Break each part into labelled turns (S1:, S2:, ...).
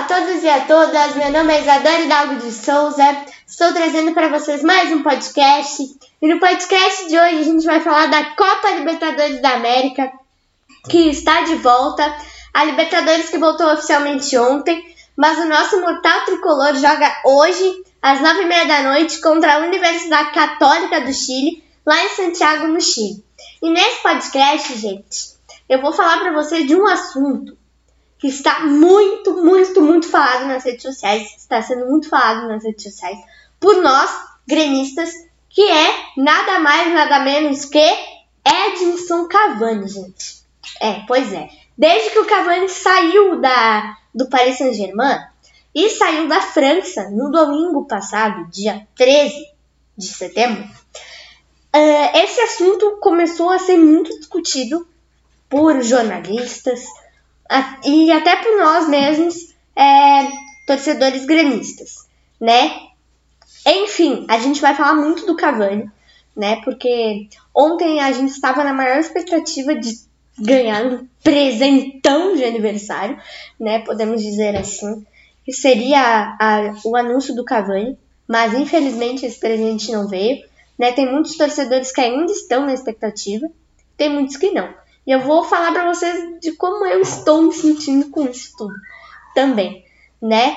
S1: a todos e a todas, meu nome é Isadora Hidalgo de Souza, estou trazendo para vocês mais um podcast. E no podcast de hoje a gente vai falar da Copa Libertadores da América, que está de volta. A Libertadores que voltou oficialmente ontem, mas o nosso Mortal Tricolor joga hoje, às nove e meia da noite, contra a Universidade Católica do Chile, lá em Santiago, no Chile. E nesse podcast, gente, eu vou falar para vocês de um assunto que está muito, muito, muito falado nas redes sociais, está sendo muito falado nas redes sociais por nós, gremistas, que é nada mais, nada menos que Edinson Cavani, gente. É, pois é. Desde que o Cavani saiu da, do Paris Saint-Germain e saiu da França no domingo passado, dia 13 de setembro, uh, esse assunto começou a ser muito discutido por jornalistas, e até por nós mesmos, é, torcedores gremistas, né? Enfim, a gente vai falar muito do Cavani, né? Porque ontem a gente estava na maior expectativa de ganhar um presentão de aniversário, né? Podemos dizer assim. Que seria a, o anúncio do Cavani, mas infelizmente esse presente não veio. Né? Tem muitos torcedores que ainda estão na expectativa, tem muitos que não. E eu vou falar para vocês de como eu estou me sentindo com isso tudo também, né?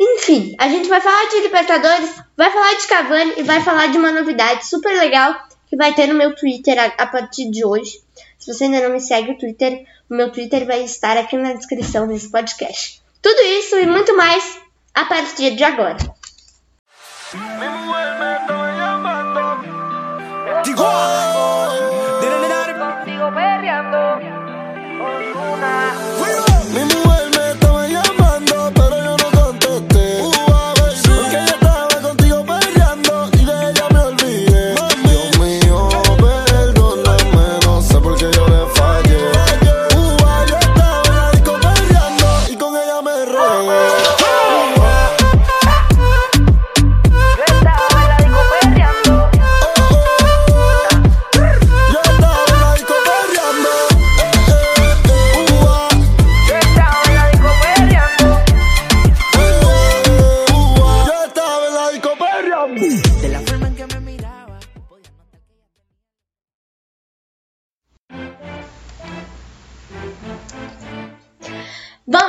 S1: Enfim, a gente vai falar de Libertadores, vai falar de Cavani e vai falar de uma novidade super legal que vai ter no meu Twitter a, a partir de hoje. Se você ainda não me segue no Twitter, o meu Twitter vai estar aqui na descrição desse podcast. Tudo isso e muito mais a partir de agora. Bom,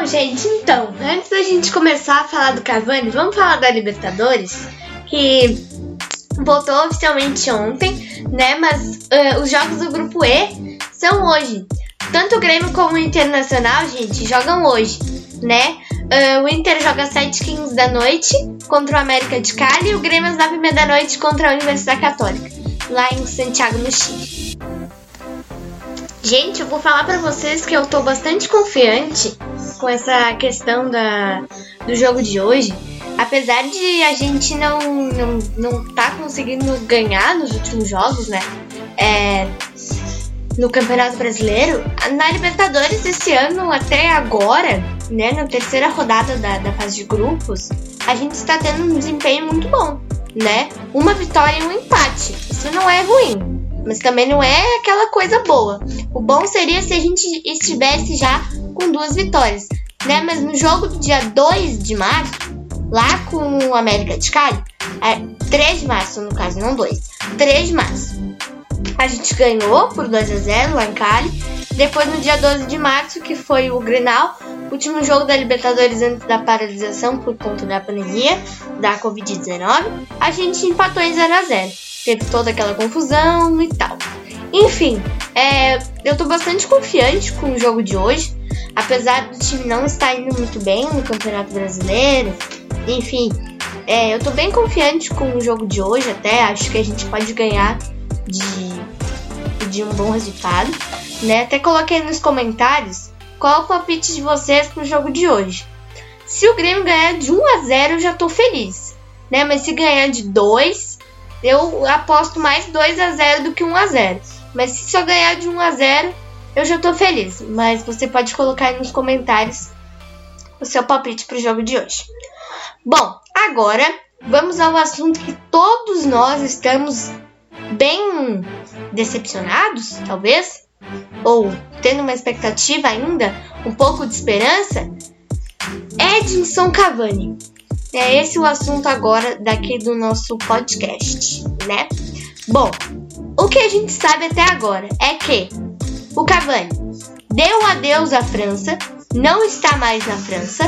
S1: gente, então, antes da gente começar a falar do Cavani, vamos falar da Libertadores, que voltou oficialmente ontem, né? Mas uh, os jogos do grupo E são hoje. Tanto o Grêmio como o Internacional, gente, jogam hoje, né? Uh, o Inter joga às 7h15 da noite contra o América de Cali e o Grêmio às 9h30 da noite contra a Universidade Católica, lá em Santiago, no Chile. Gente, eu vou falar para vocês que eu tô bastante confiante com essa questão da, do jogo de hoje. Apesar de a gente não, não, não tá conseguindo ganhar nos últimos jogos, né? É, no Campeonato Brasileiro, na Libertadores esse ano até agora, né, na terceira rodada da, da fase de grupos, a gente está tendo um desempenho muito bom, né? Uma vitória e um empate. Isso não é ruim, mas também não é aquela coisa boa. O bom seria se a gente estivesse já com duas vitórias, né? Mas no jogo do dia 2 de março, lá com o América de Cali, é, 3 de março no caso, não 2, 3 de março, a gente ganhou por 2 a 0 lá em Cali. Depois no dia 12 de março, que foi o Grenal, último jogo da Libertadores antes da paralisação por conta da pandemia da Covid-19, a gente empatou em 0 a 0 teve toda aquela confusão e tal. Enfim, é, eu tô bastante confiante com o jogo de hoje, apesar do time não estar indo muito bem no Campeonato Brasileiro. Enfim, é, eu tô bem confiante com o jogo de hoje, até acho que a gente pode ganhar de, de um bom resultado. Né? Até coloquei nos comentários qual o palpite de vocês pro jogo de hoje. Se o Grêmio ganhar de 1 a 0, eu já tô feliz, né? Mas se ganhar de 2, eu aposto mais 2 a 0 do que 1 a 0. Mas se eu ganhar de 1 a 0, eu já tô feliz. Mas você pode colocar aí nos comentários o seu palpite pro jogo de hoje. Bom, agora vamos ao assunto que todos nós estamos bem decepcionados, talvez, ou tendo uma expectativa ainda, um pouco de esperança, Edinson Cavani. É esse o assunto agora daqui do nosso podcast, né? Bom, o que a gente sabe até agora é que o Cavani deu adeus à França, não está mais na França,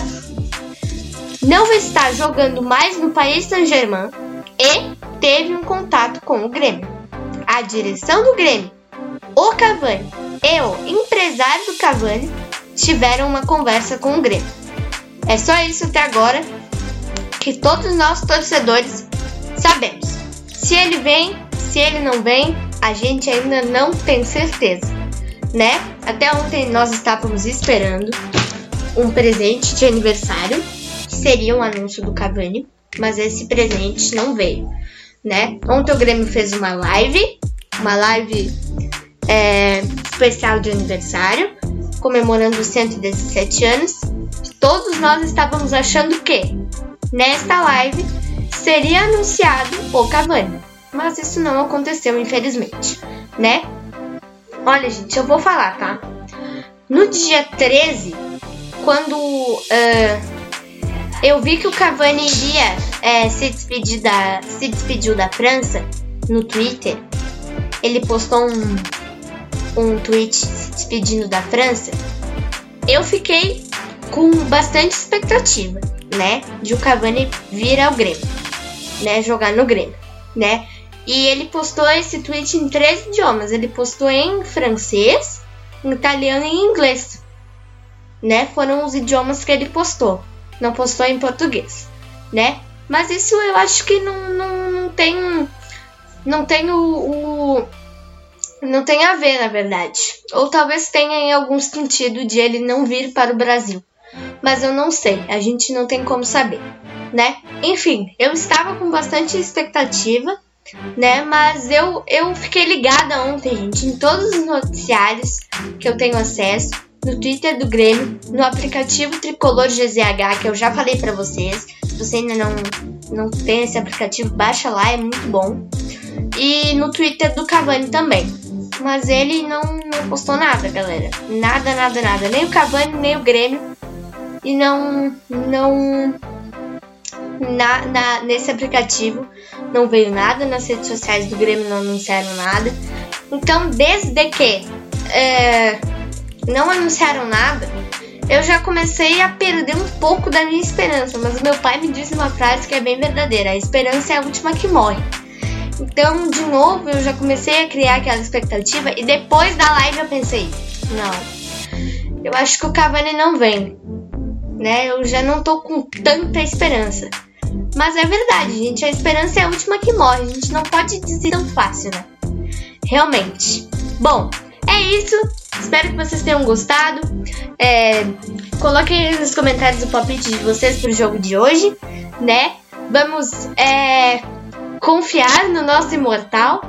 S1: não está jogando mais no Paris Saint-Germain e teve um contato com o Grêmio. A direção do Grêmio, o Cavani e o empresário do Cavani tiveram uma conversa com o Grêmio. É só isso até agora que todos nós torcedores sabemos. Se ele vem, se ele não vem, a gente ainda não tem certeza, né? Até ontem nós estávamos esperando um presente de aniversário, que seria um anúncio do Cavani, mas esse presente não veio, né? Ontem o Grêmio fez uma live, uma live é, especial de aniversário, comemorando os 117 anos. Todos nós estávamos achando que nesta live seria anunciado o Cavani mas isso não aconteceu, infelizmente, né? Olha, gente, eu vou falar, tá? No dia 13, quando uh, eu vi que o Cavani iria uh, se, despedir da, se despediu da França no Twitter, ele postou um, um tweet se despedindo da França, eu fiquei com bastante expectativa, né? De o Cavani vir ao Grêmio, né? Jogar no Grêmio, né? E ele postou esse tweet em três idiomas. Ele postou em francês, em italiano e em inglês. Né? Foram os idiomas que ele postou. Não postou em português, né? Mas isso eu acho que não, não, não tem não tem o, o, não tem a ver, na verdade. Ou talvez tenha em algum sentido de ele não vir para o Brasil. Mas eu não sei, a gente não tem como saber, né? Enfim, eu estava com bastante expectativa né? Mas eu, eu fiquei ligada ontem, gente, em todos os noticiários que eu tenho acesso, no Twitter do Grêmio, no aplicativo Tricolor GZH, que eu já falei para vocês. Se você ainda não, não tem esse aplicativo, baixa lá, é muito bom. E no Twitter do Cavani também. Mas ele não, não postou nada, galera. Nada, nada, nada. Nem o Cavani, nem o Grêmio. E não. Não na, na, nesse aplicativo não veio nada, nas redes sociais do Grêmio não anunciaram nada. Então, desde que é, não anunciaram nada, eu já comecei a perder um pouco da minha esperança. Mas meu pai me disse uma frase que é bem verdadeira: a esperança é a última que morre. Então, de novo, eu já comecei a criar aquela expectativa e depois da live eu pensei: não, eu acho que o Cavani não vem. Né? Eu já não tô com tanta esperança. Mas é verdade, gente. A esperança é a última que morre. A gente não pode dizer tão fácil, né? Realmente. Bom, é isso. Espero que vocês tenham gostado. É, coloquem aí nos comentários o palpite de vocês pro jogo de hoje, né? Vamos é, confiar no nosso imortal,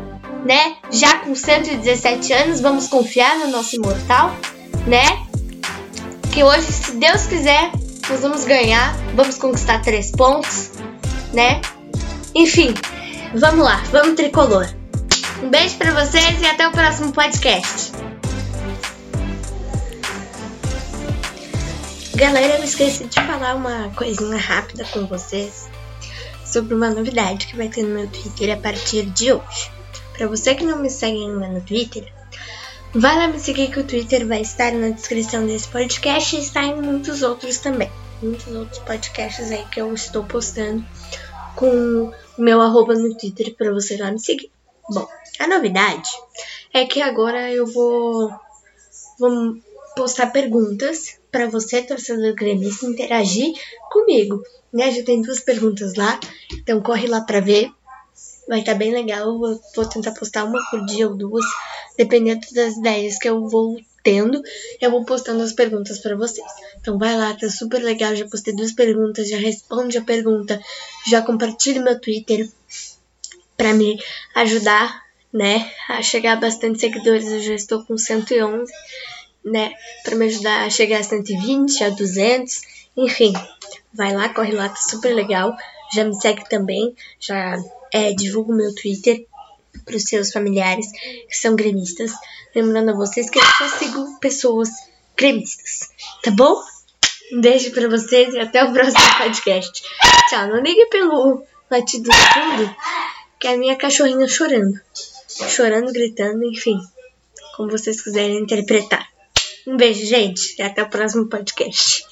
S1: né? Já com 117 anos, vamos confiar no nosso imortal, né? Que hoje, se Deus quiser, nós vamos ganhar, vamos conquistar três pontos, né? Enfim, vamos lá, vamos tricolor. Um beijo para vocês e até o próximo podcast. Galera, eu esqueci de falar uma coisinha rápida com vocês sobre uma novidade que vai ter no meu Twitter a partir de hoje. Para você que não me segue ainda no Twitter, vai lá me seguir que o Twitter vai estar na descrição desse podcast e está em muitos outros também. Muitos outros podcasts aí que eu estou postando com o meu arroba no Twitter para você lá me seguir. Bom, a novidade é que agora eu vou, vou postar perguntas para você, torcedor gremista, interagir comigo. Né? Já tem duas perguntas lá, então corre lá para ver. Vai estar tá bem legal. Eu vou, tentar postar uma por dia ou duas, dependendo das ideias que eu vou tendo, eu vou postando as perguntas para vocês. Então vai lá, tá super legal. Já postei duas perguntas, já responde a pergunta, já compartilhe meu Twitter para me ajudar, né, a chegar a bastante seguidores. Eu já estou com 111, né, para me ajudar a chegar a 120, a 200, enfim. Vai lá, corre lá, tá super legal. Já me segue também, já é, divulgo meu Twitter para os seus familiares que são gremistas. Lembrando a vocês que eu só sigo pessoas gremistas, tá bom? Um beijo pra vocês e até o próximo podcast. Tchau. Não ligue pelo latido do fundo, que é a minha cachorrinha chorando. Chorando, gritando, enfim. Como vocês quiserem interpretar. Um beijo, gente, e até o próximo podcast.